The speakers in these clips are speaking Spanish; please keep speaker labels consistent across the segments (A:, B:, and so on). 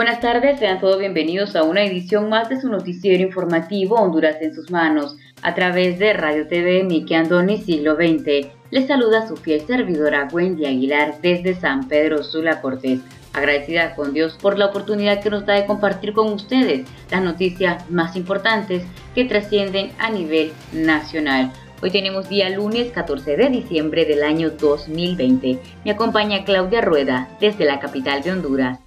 A: Buenas tardes, sean todos bienvenidos a una edición más de su noticiero informativo Honduras en sus manos, a través de Radio TV Miki Andoni Siglo XX. Les saluda su fiel servidora Wendy Aguilar desde San Pedro Sula Cortés. Agradecida con Dios por la oportunidad que nos da de compartir con ustedes las noticias más importantes que trascienden a nivel nacional. Hoy tenemos día lunes 14 de diciembre del año 2020. Me acompaña Claudia Rueda desde la capital de Honduras.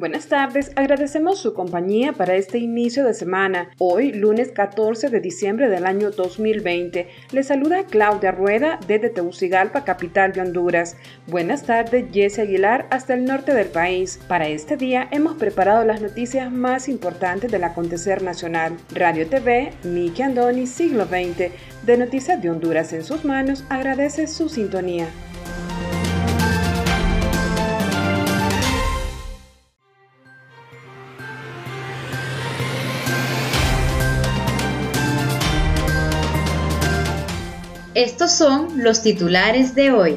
B: Buenas tardes. Agradecemos su compañía para este inicio de semana. Hoy, lunes 14 de diciembre del año 2020, le saluda Claudia Rueda desde Tegucigalpa, capital de Honduras. Buenas tardes, Jesse Aguilar, hasta el norte del país. Para este día hemos preparado las noticias más importantes del acontecer nacional. Radio TV, Miki Andoni, siglo XX, de Noticias de Honduras en sus manos, agradece su sintonía.
A: Estos son los titulares de hoy.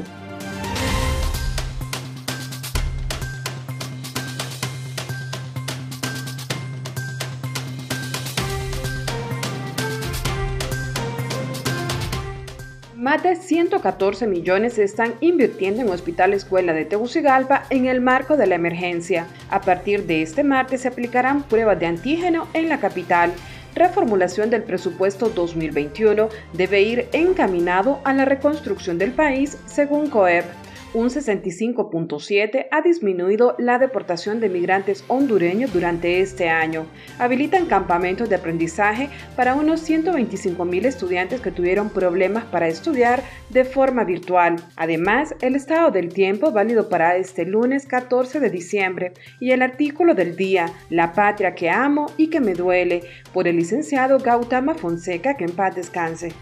B: Más de 114 millones se están invirtiendo en Hospital Escuela de Tegucigalpa en el marco de la emergencia. A partir de este martes se aplicarán pruebas de antígeno en la capital reformulación del presupuesto 2021 debe ir encaminado a la reconstrucción del país, según COEP un 65.7 ha disminuido la deportación de migrantes hondureños durante este año. Habilitan campamentos de aprendizaje para unos 125 mil estudiantes que tuvieron problemas para estudiar de forma virtual. Además, el estado del tiempo válido para este lunes 14 de diciembre y el artículo del día, La patria que amo y que me duele, por el licenciado Gautama Fonseca, que en paz descanse.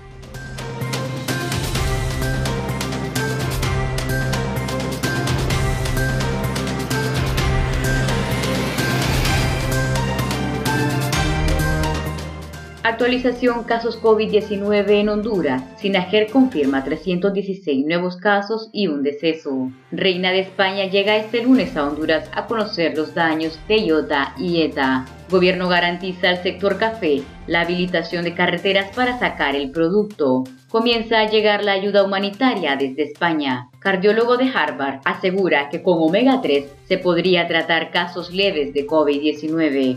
A: Actualización casos COVID-19 en Honduras. Sinajer confirma 316 nuevos casos y un deceso. Reina de España llega este lunes a Honduras a conocer los daños de IOTA y ETA. Gobierno garantiza al sector café la habilitación de carreteras para sacar el producto. Comienza a llegar la ayuda humanitaria desde España. Cardiólogo de Harvard asegura que con omega 3 se podría tratar casos leves de COVID-19.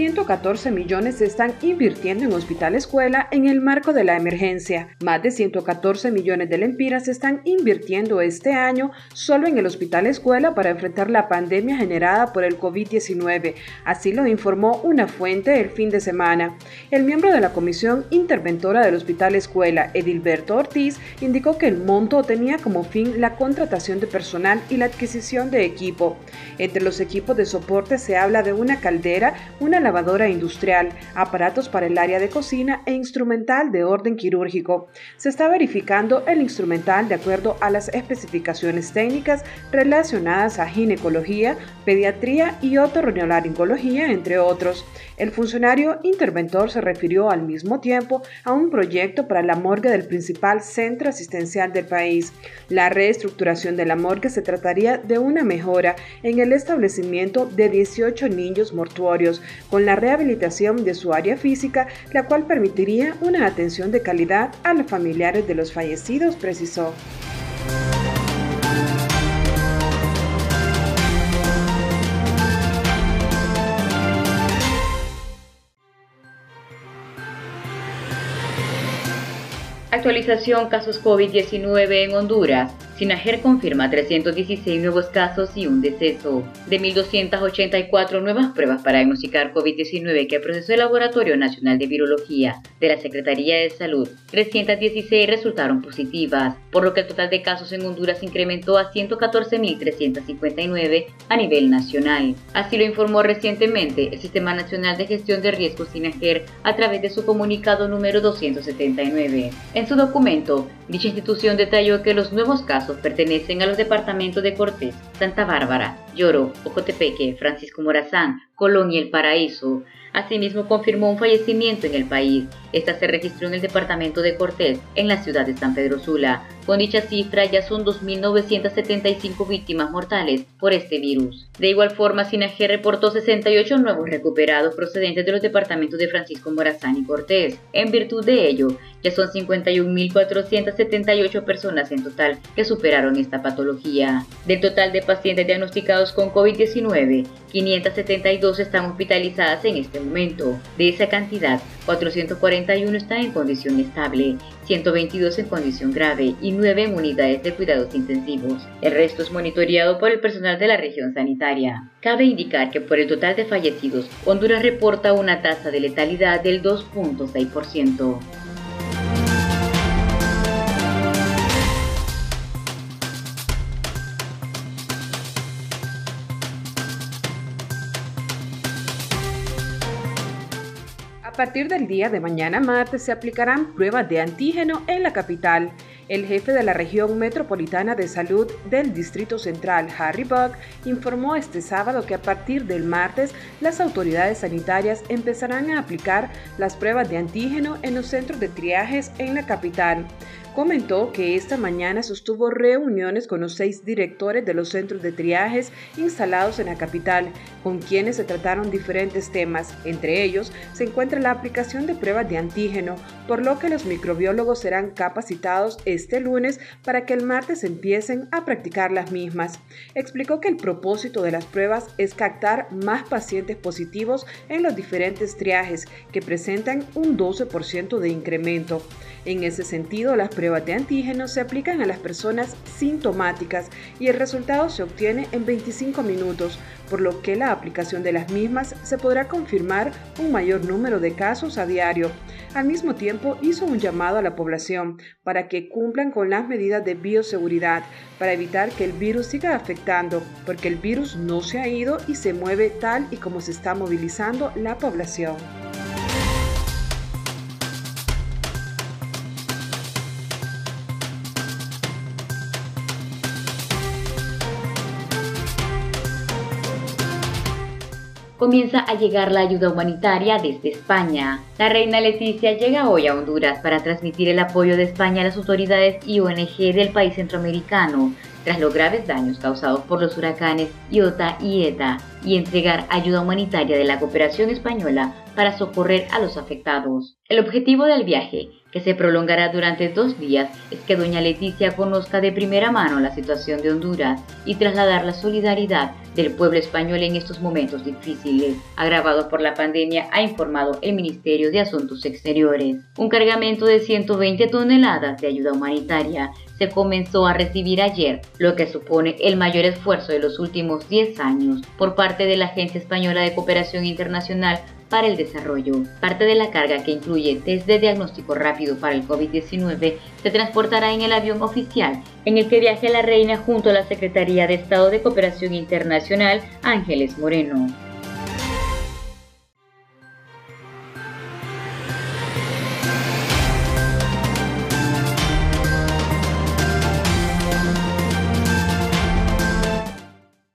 B: 114 millones se están invirtiendo en Hospital Escuela en el marco de la emergencia. Más de 114 millones de lempiras se están invirtiendo este año solo en el Hospital Escuela para enfrentar la pandemia generada por el COVID-19. Así lo informó una fuente el fin de semana. El miembro de la Comisión Interventora del Hospital Escuela, Edilberto Ortiz, indicó que el monto tenía como fin la contratación de personal y la adquisición de equipo. Entre los equipos de soporte se habla de una caldera, una lavadora industrial, aparatos para el área de cocina e instrumental de orden quirúrgico. Se está verificando el instrumental de acuerdo a las especificaciones técnicas relacionadas a ginecología, pediatría y otorrinolaringología, entre otros. El funcionario interventor se refirió al mismo tiempo a un proyecto para la morgue del principal centro asistencial del país. La reestructuración de la morgue se trataría de una mejora en el establecimiento de 18 niños mortuorios, con la rehabilitación de su área física, la cual permitiría una atención de calidad a los familiares de los fallecidos, precisó.
A: Actualización casos COVID-19 en Honduras. Sinajer confirma 316 nuevos casos y un deceso. De 1.284 nuevas pruebas para diagnosticar COVID-19 que procesó el Laboratorio Nacional de Virología de la Secretaría de Salud, 316 resultaron positivas, por lo que el total de casos en Honduras incrementó a 114.359 a nivel nacional. Así lo informó recientemente el Sistema Nacional de Gestión de Riesgos Sinajer a través de su comunicado número 279. En su documento, dicha institución detalló que los nuevos casos pertenecen a los departamentos de Cortés, Santa Bárbara, Lloro, Ocotepeque, Francisco Morazán, Colón y El Paraíso. Asimismo, confirmó un fallecimiento en el país. Esta se registró en el departamento de Cortés, en la ciudad de San Pedro Sula. Con dicha cifra ya son 2.975 víctimas mortales por este virus. De igual forma, Sinaje reportó 68 nuevos recuperados procedentes de los departamentos de Francisco Morazán y Cortés. En virtud de ello, ya son 51.478 personas en total que superaron esta patología. Del total de pacientes diagnosticados con COVID-19, 572 están hospitalizadas en este momento. De esa cantidad, 441 están en condición estable, 122 en condición grave y 9 en unidades de cuidados intensivos. El resto es monitoreado por el personal de la región sanitaria. Cabe indicar que por el total de fallecidos, Honduras reporta una tasa de letalidad del 2.6%.
B: partir del día de mañana martes se aplicarán pruebas de antígeno en la capital. El jefe de la región metropolitana de salud del Distrito Central, Harry Buck, informó este sábado que a partir del martes las autoridades sanitarias empezarán a aplicar las pruebas de antígeno en los centros de triajes en la capital comentó que esta mañana sostuvo reuniones con los seis directores de los centros de triajes instalados en la capital, con quienes se trataron diferentes temas. Entre ellos se encuentra la aplicación de pruebas de antígeno, por lo que los microbiólogos serán capacitados este lunes para que el martes empiecen a practicar las mismas. Explicó que el propósito de las pruebas es captar más pacientes positivos en los diferentes triajes, que presentan un 12% de incremento. En ese sentido, las pruebas de antígenos se aplican a las personas sintomáticas y el resultado se obtiene en 25 minutos, por lo que la aplicación de las mismas se podrá confirmar un mayor número de casos a diario. Al mismo tiempo, hizo un llamado a la población para que cumplan con las medidas de bioseguridad para evitar que el virus siga afectando, porque el virus no se ha ido y se mueve tal y como se está movilizando la población.
A: Comienza a llegar la ayuda humanitaria desde España. La reina Leticia llega hoy a Honduras para transmitir el apoyo de España a las autoridades y ONG del país centroamericano tras los graves daños causados por los huracanes Iota y Eta y entregar ayuda humanitaria de la cooperación española para socorrer a los afectados. El objetivo del viaje que se prolongará durante dos días es que doña Leticia conozca de primera mano la situación de Honduras y trasladar la solidaridad del pueblo español en estos momentos difíciles, agravados por la pandemia, ha informado el Ministerio de Asuntos Exteriores. Un cargamento de 120 toneladas de ayuda humanitaria se comenzó a recibir ayer, lo que supone el mayor esfuerzo de los últimos 10 años por parte de la Agencia Española de Cooperación Internacional para el desarrollo. Parte de la carga que incluye test de diagnóstico rápido para el COVID-19 se transportará en el avión oficial en el que viaja la reina junto a la Secretaría de Estado de Cooperación Internacional Ángeles Moreno.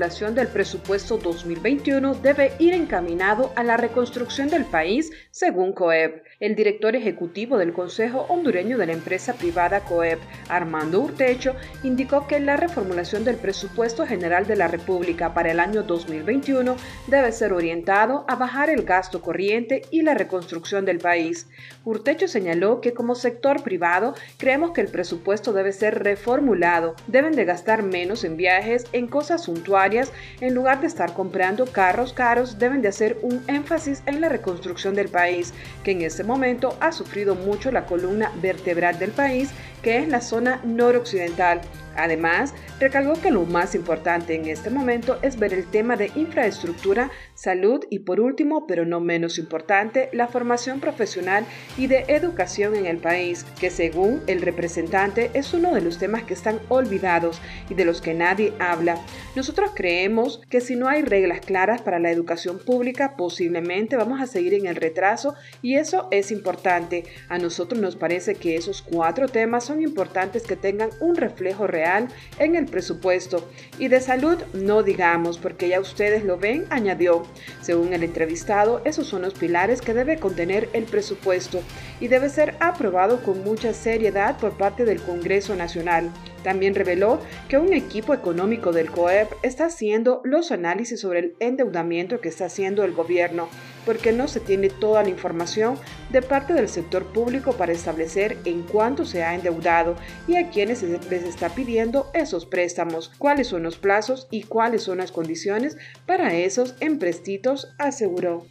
B: Formulación del presupuesto 2021 debe ir encaminado a la reconstrucción del país, según COEP. El director ejecutivo del Consejo Hondureño de la empresa privada COEP, Armando Urtecho, indicó que la reformulación del presupuesto general de la República para el año 2021 debe ser orientado a bajar el gasto corriente y la reconstrucción del país. Urtecho señaló que como sector privado creemos que el presupuesto debe ser reformulado, deben de gastar menos en viajes, en cosas suntuarias, en lugar de estar comprando carros caros, deben de hacer un énfasis en la reconstrucción del país, que en este momento ha sufrido mucho la columna vertebral del país, que es la zona noroccidental. Además, recalcó que lo más importante en este momento es ver el tema de infraestructura, salud y por último, pero no menos importante, la formación profesional y de educación en el país, que según el representante es uno de los temas que están olvidados y de los que nadie habla. Nosotros creemos que si no hay reglas claras para la educación pública, posiblemente vamos a seguir en el retraso y eso es importante. A nosotros nos parece que esos cuatro temas son importantes que tengan un reflejo real en el presupuesto. Y de salud no digamos, porque ya ustedes lo ven, añadió. Según el entrevistado, esos son los pilares que debe contener el presupuesto y debe ser aprobado con mucha seriedad por parte del Congreso Nacional. También reveló que un equipo económico del COEP está haciendo los análisis sobre el endeudamiento que está haciendo el gobierno, porque no se tiene toda la información de parte del sector público para establecer en cuánto se ha endeudado y a quienes les está pidiendo esos préstamos, cuáles son los plazos y cuáles son las condiciones para esos emprestitos, aseguró.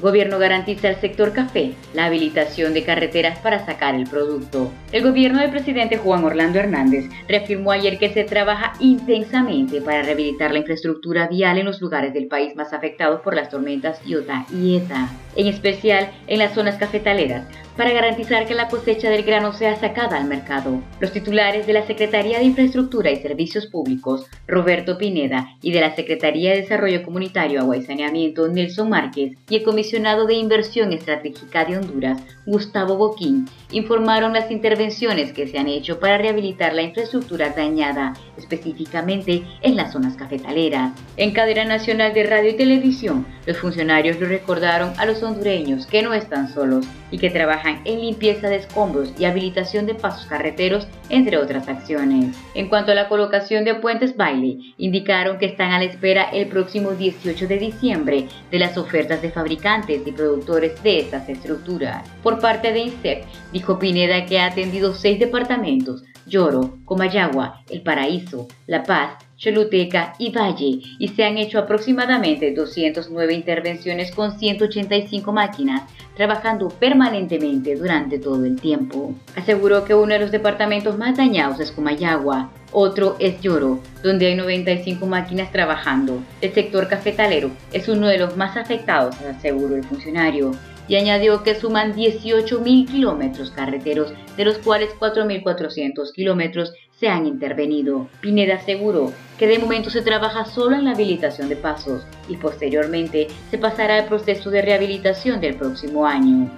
A: Gobierno garantiza al sector café la habilitación de carreteras para sacar el producto. El gobierno del presidente Juan Orlando Hernández reafirmó ayer que se trabaja intensamente para rehabilitar la infraestructura vial en los lugares del país más afectados por las tormentas Iota y Eta, en especial en las zonas cafetaleras, para garantizar que la cosecha del grano sea sacada al mercado. Los titulares de la Secretaría de Infraestructura y Servicios Públicos, Roberto Pineda, y de la Secretaría de Desarrollo Comunitario, Agua y Saneamiento, Nelson Márquez, y el comisionado de Inversión Estratégica de Honduras, Gustavo Boquín, informaron las intervenciones que se han hecho para rehabilitar la infraestructura dañada, específicamente en las zonas cafetaleras. En cadena nacional de radio y televisión, los funcionarios lo recordaron a los hondureños que no están solos y que trabajan en limpieza de escombros y habilitación de pasos carreteros, entre otras acciones. En cuanto a la colocación de puentes baile, indicaron que están a la espera el próximo 18 de diciembre de las ofertas de fabricantes y productores de estas estructuras. Parte de INSEP, dijo Pineda que ha atendido seis departamentos, Lloro, Comayagua, El Paraíso, La Paz, Choluteca y Valle, y se han hecho aproximadamente 209 intervenciones con 185 máquinas, trabajando permanentemente durante todo el tiempo. Aseguró que uno de los departamentos más dañados es Comayagua, otro es Lloro, donde hay 95 máquinas trabajando. El sector cafetalero es uno de los más afectados, aseguró el funcionario y añadió que suman 18.000 kilómetros carreteros, de los cuales 4.400 kilómetros se han intervenido. Pineda aseguró que de momento se trabaja solo en la habilitación de pasos y posteriormente se pasará al proceso de rehabilitación del próximo año.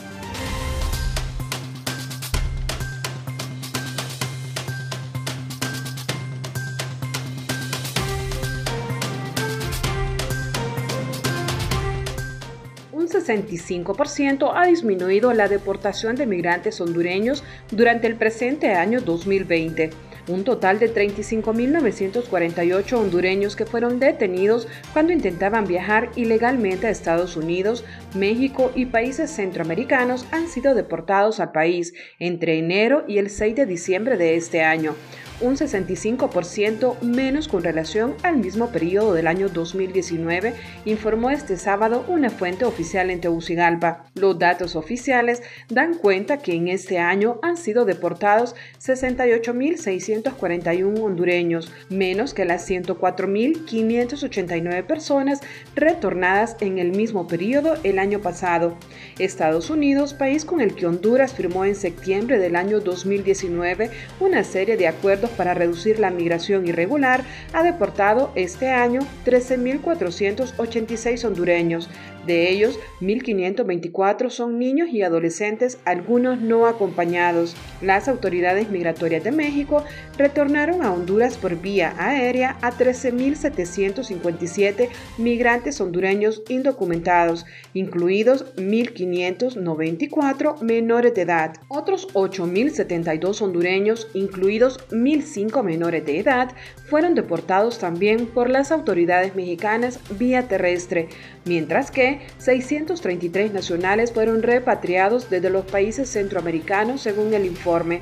B: 65% ha disminuido la deportación de migrantes hondureños durante el presente año 2020 un total de 35.948 hondureños que fueron detenidos cuando intentaban viajar ilegalmente a Estados Unidos, México y países centroamericanos han sido deportados al país entre enero y el 6 de diciembre de este año un 65% menos con relación al mismo periodo del año 2019, informó este sábado una fuente oficial en Tegucigalpa. Los datos oficiales dan cuenta que en este año han sido deportados 68.641 hondureños, menos que las 104.589 personas retornadas en el mismo periodo el año pasado. Estados Unidos, país con el que Honduras firmó en septiembre del año 2019 una serie de acuerdos para reducir la migración irregular, ha deportado este año 13.486 hondureños, de ellos, 1.524 son niños y adolescentes, algunos no acompañados. Las autoridades migratorias de México retornaron a Honduras por vía aérea a 13.757 migrantes hondureños indocumentados, incluidos 1.594 menores de edad. Otros 8.072 hondureños, incluidos 1.005 menores de edad, fueron deportados también por las autoridades mexicanas vía terrestre, mientras que 633 nacionales fueron repatriados desde los países centroamericanos según el informe.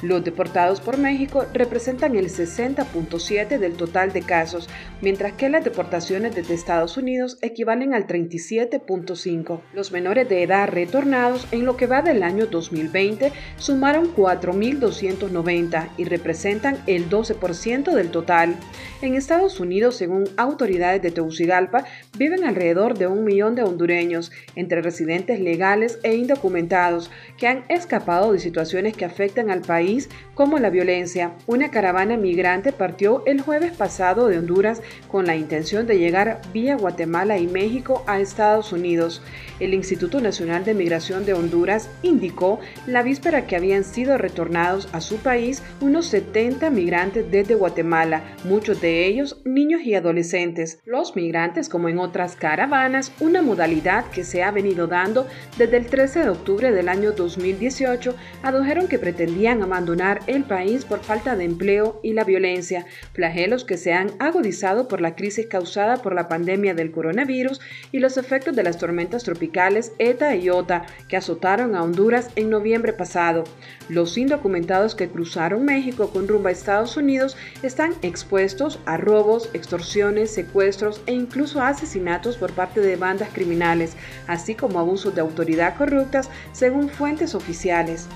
B: Los deportados por México representan el 60.7 del total de casos, mientras que las deportaciones desde Estados Unidos equivalen al 37.5. Los menores de edad retornados en lo que va del año 2020 sumaron 4.290 y representan el 12% del total. En Estados Unidos, según autoridades de Tegucigalpa, viven alrededor de un millón de hondureños, entre residentes legales e indocumentados, que han escapado de situaciones que afectan al país como la violencia. Una caravana migrante partió el jueves pasado de Honduras con la intención de llegar vía Guatemala y México a Estados Unidos. El Instituto Nacional de Migración de Honduras indicó la víspera que habían sido retornados a su país unos 70 migrantes desde Guatemala, muchos de ellos niños y adolescentes. Los migrantes, como en otras caravanas, una modalidad que se ha venido dando desde el 13 de octubre del año 2018, adujeron que pretendían abandonar el país por falta de empleo y la violencia, flagelos que se han agudizado por la crisis causada por la pandemia del coronavirus y los efectos de las tormentas tropicales ETA y OTA que azotaron a Honduras en noviembre pasado. Los indocumentados que cruzaron México con rumbo a Estados Unidos están expuestos a robos, extorsiones, secuestros e incluso asesinatos por parte de bandas criminales, así como abusos de autoridad corruptas, según fuentes oficiales.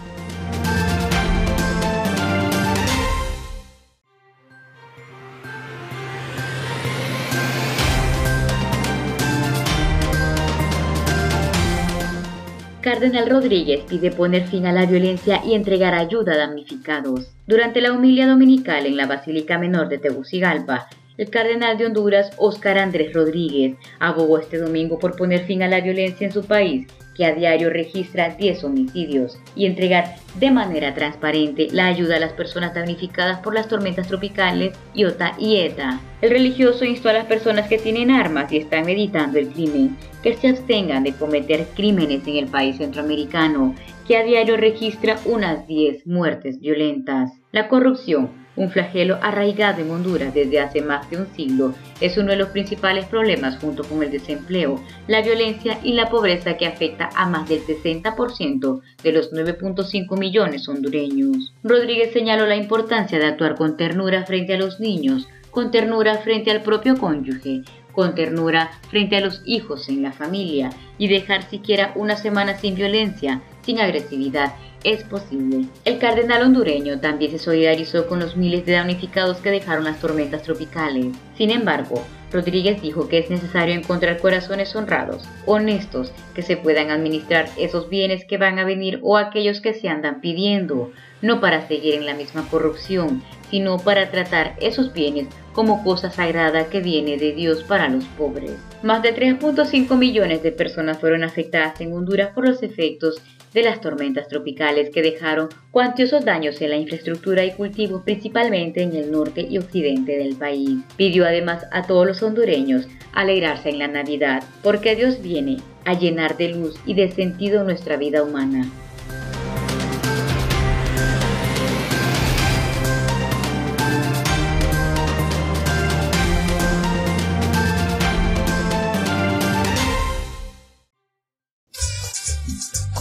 A: Cardenal Rodríguez pide poner fin a la violencia y entregar ayuda a damnificados. Durante la humilia dominical en la Basílica Menor de Tegucigalpa, el cardenal de Honduras, Óscar Andrés Rodríguez, abogó este domingo por poner fin a la violencia en su país que a diario registra 10 homicidios, y entregar de manera transparente la ayuda a las personas damnificadas por las tormentas tropicales Iota y Eta. El religioso instó a las personas que tienen armas y están meditando el crimen que se abstengan de cometer crímenes en el país centroamericano, que a diario registra unas 10 muertes violentas. La corrupción un flagelo arraigado en Honduras desde hace más de un siglo, es uno de los principales problemas junto con el desempleo, la violencia y la pobreza que afecta a más del 60% de los 9.5 millones hondureños. Rodríguez señaló la importancia de actuar con ternura frente a los niños, con ternura frente al propio cónyuge, con ternura frente a los hijos en la familia y dejar siquiera una semana sin violencia, sin agresividad es posible. El cardenal hondureño también se solidarizó con los miles de damnificados que dejaron las tormentas tropicales. Sin embargo, Rodríguez dijo que es necesario encontrar corazones honrados, honestos, que se puedan administrar esos bienes que van a venir o aquellos que se andan pidiendo, no para seguir en la misma corrupción, sino para tratar esos bienes como cosa sagrada que viene de Dios para los pobres. Más de 3.5 millones de personas fueron afectadas en Honduras por los efectos de las tormentas tropicales que dejaron cuantiosos daños en la infraestructura y cultivos principalmente en el norte y occidente del país. Pidió además a todos los hondureños alegrarse en la Navidad, porque Dios viene a llenar de luz y de sentido nuestra vida humana.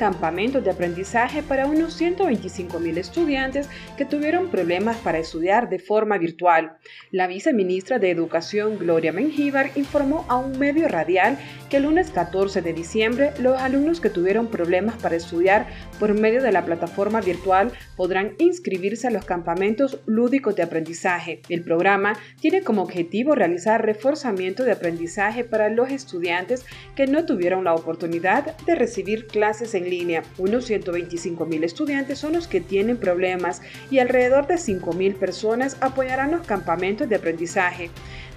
B: Campamentos de aprendizaje para unos 125 mil estudiantes que tuvieron problemas para estudiar de forma virtual. La viceministra de Educación, Gloria Mengíbar, informó a un medio radial que el lunes 14 de diciembre los alumnos que tuvieron problemas para estudiar por medio de la plataforma virtual podrán inscribirse a los campamentos lúdicos de aprendizaje. El programa tiene como objetivo realizar reforzamiento de aprendizaje para los estudiantes que no tuvieron la oportunidad de recibir clases en línea. Unos 125 mil estudiantes son los que tienen problemas y alrededor de 5 mil personas apoyarán los campamentos de aprendizaje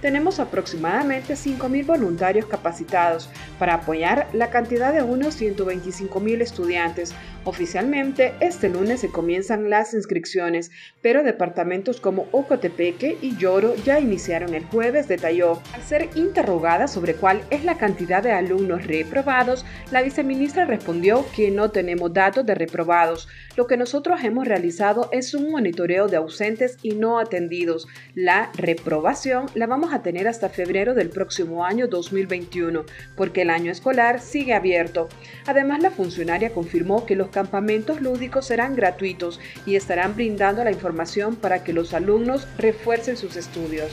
B: tenemos aproximadamente 5.000 voluntarios capacitados para apoyar la cantidad de unos 125.000 estudiantes. Oficialmente, este lunes se comienzan las inscripciones, pero departamentos como Ocotepeque y Lloro ya iniciaron el jueves, detalló. Al ser interrogada sobre cuál es la cantidad de alumnos reprobados, la viceministra respondió que no tenemos datos de reprobados. Lo que nosotros hemos realizado es un monitoreo de ausentes y no atendidos. La reprobación la vamos a a tener hasta febrero del próximo año 2021, porque el año escolar sigue abierto. Además, la funcionaria confirmó que los campamentos lúdicos serán gratuitos y estarán brindando la información para que los alumnos refuercen sus estudios.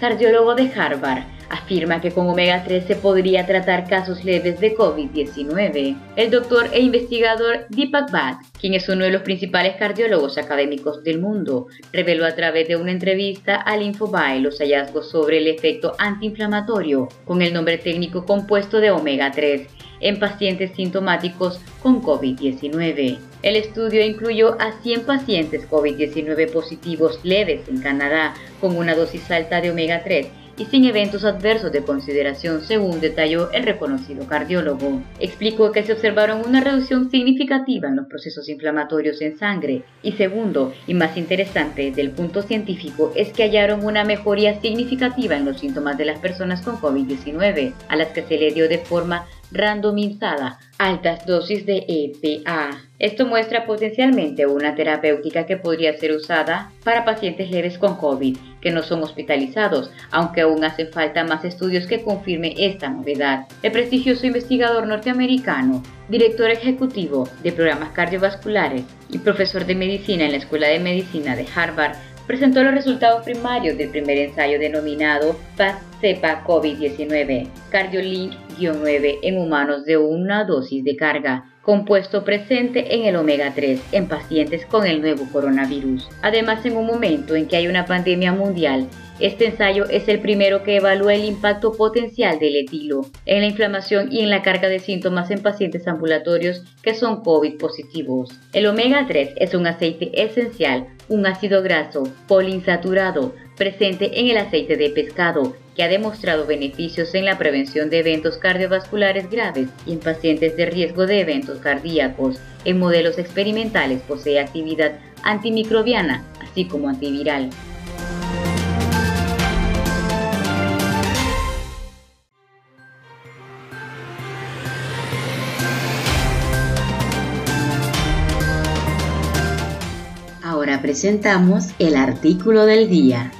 A: Cardiólogo de Harvard afirma que con omega 3 se podría tratar casos leves de COVID-19. El doctor e investigador Deepak Bhatt, quien es uno de los principales cardiólogos académicos del mundo, reveló a través de una entrevista al Infobae los hallazgos sobre el efecto antiinflamatorio con el nombre técnico compuesto de omega 3 en pacientes sintomáticos con COVID-19. El estudio incluyó a 100 pacientes COVID-19 positivos leves en Canadá con una dosis alta de omega 3 y sin eventos adversos de consideración, según detalló el reconocido cardiólogo. Explicó que se observaron una reducción significativa en los procesos inflamatorios en sangre y segundo, y más interesante del punto científico, es que hallaron una mejoría significativa en los síntomas de las personas con COVID-19, a las que se le dio de forma randomizada altas dosis de EPA. Esto muestra potencialmente una terapéutica que podría ser usada para pacientes leves con COVID que no son hospitalizados, aunque aún hacen falta más estudios que confirme esta novedad. El prestigioso investigador norteamericano, director ejecutivo de programas cardiovasculares y profesor de medicina en la Escuela de Medicina de Harvard, presentó los resultados primarios del primer ensayo denominado PAS-CEPA COVID-19, CardioLink-9 en humanos de una dosis de carga, compuesto presente en el omega 3 en pacientes con el nuevo coronavirus. Además, en un momento en que hay una pandemia mundial, este ensayo es el primero que evalúa el impacto potencial del etilo en la inflamación y en la carga de síntomas en pacientes ambulatorios que son COVID positivos. El omega 3 es un aceite esencial, un ácido graso poliinsaturado presente en el aceite de pescado que ha demostrado beneficios en la prevención de eventos cardiovasculares graves y en pacientes de riesgo de eventos cardíacos. En modelos experimentales posee actividad antimicrobiana, así como antiviral. Presentamos el artículo del día.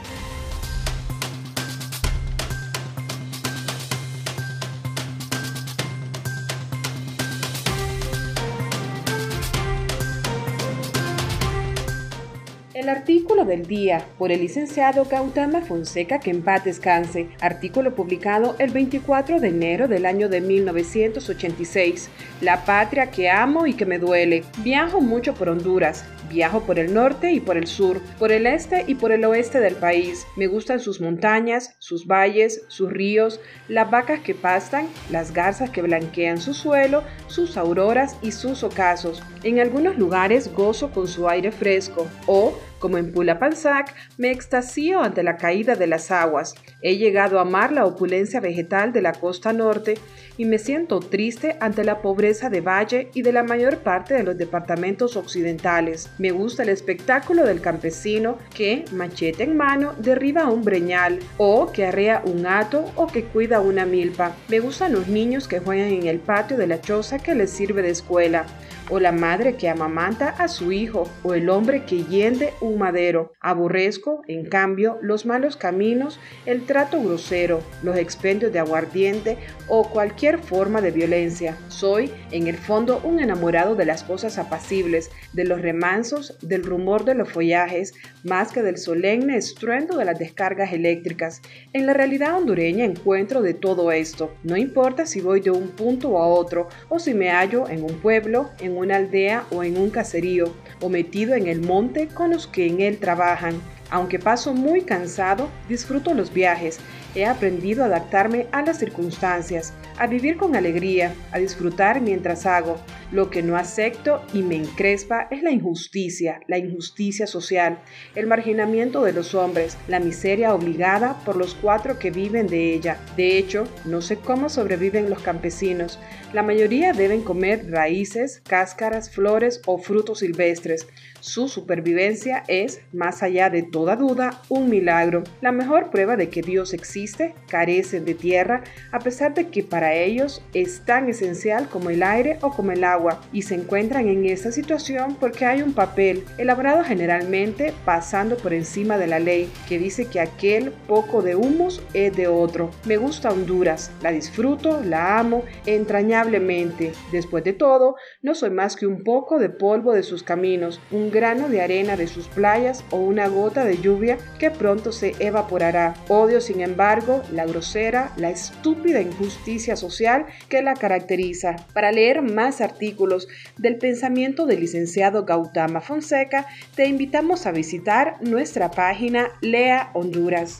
B: El artículo del día por el licenciado Gautama Fonseca, que en paz descanse, artículo publicado el 24 de enero del año de 1986. La patria que amo y que me duele. Viajo mucho por Honduras, Viajo por el norte y por el sur, por el este y por el oeste del país. Me gustan sus montañas, sus valles, sus ríos, las vacas que pastan, las garzas que blanquean su suelo, sus auroras y sus ocasos. En algunos lugares gozo con su aire fresco o como en Pulapanzac, me extasío ante la caída de las aguas. He llegado a amar la opulencia vegetal de la costa norte y me siento triste ante la pobreza de Valle y de la mayor parte de los departamentos occidentales. Me gusta el espectáculo del campesino que, machete en mano, derriba un breñal, o que arrea un hato o que cuida una milpa. Me gustan los niños que juegan en el patio de la choza que les sirve de escuela o la madre que amamanta a su hijo, o el hombre que yende un madero. Aborrezco, en cambio, los malos caminos, el trato grosero, los expendios de aguardiente o cualquier forma de violencia. Soy, en el fondo, un enamorado de las cosas apacibles, de los remansos, del rumor de los follajes, más que del solemne estruendo de las descargas eléctricas. En la realidad hondureña encuentro de todo esto. No importa si voy de un punto a otro o si me hallo en un pueblo, en una aldea o en un caserío, o metido en el monte con los que en él trabajan. Aunque paso muy cansado, disfruto los viajes. He aprendido a adaptarme a las circunstancias, a vivir con alegría, a disfrutar mientras hago. Lo que no acepto y me encrespa es la injusticia, la injusticia social, el marginamiento de los hombres, la miseria obligada por los cuatro que viven de ella. De hecho, no sé cómo sobreviven los campesinos. La mayoría deben comer raíces, cáscaras, flores o frutos silvestres. Su supervivencia es, más allá de toda duda, un milagro. La mejor prueba de que Dios existe, carecen de tierra, a pesar de que para ellos es tan esencial como el aire o como el agua y se encuentran en esta situación porque hay un papel, elaborado generalmente pasando por encima de la ley, que dice que aquel poco de humus es de otro. Me gusta Honduras, la disfruto, la amo entrañablemente. Después de todo, no soy más que un poco de polvo de sus caminos, un grano de arena de sus playas o una gota de lluvia que pronto se evaporará. Odio, sin embargo, la grosera, la estúpida injusticia social que la caracteriza. Para leer más artículos, del pensamiento del licenciado Gautama Fonseca, te invitamos a visitar nuestra página Lea Honduras.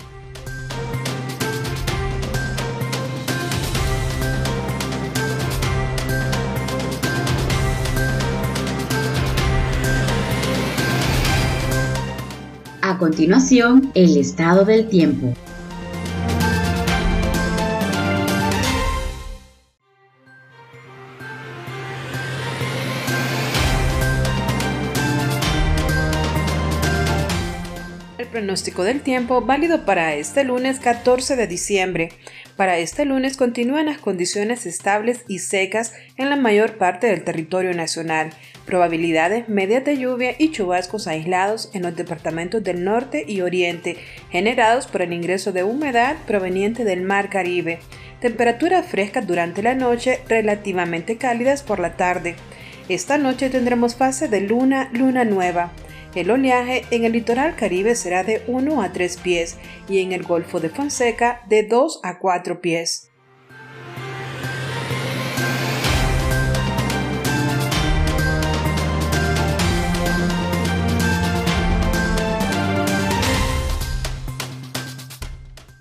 A: A continuación, el estado del tiempo.
B: Pronóstico del tiempo válido para este lunes 14 de diciembre. Para este lunes continúan las condiciones estables y secas en la mayor parte del territorio nacional. Probabilidades medias de lluvia y chubascos aislados en los departamentos del norte y oriente, generados por el ingreso de humedad proveniente del Mar Caribe. Temperaturas frescas durante la noche, relativamente cálidas por la tarde. Esta noche tendremos fase de luna, luna nueva. El oleaje en el litoral caribe será de 1 a 3 pies y en el Golfo de Fonseca de 2 a 4 pies.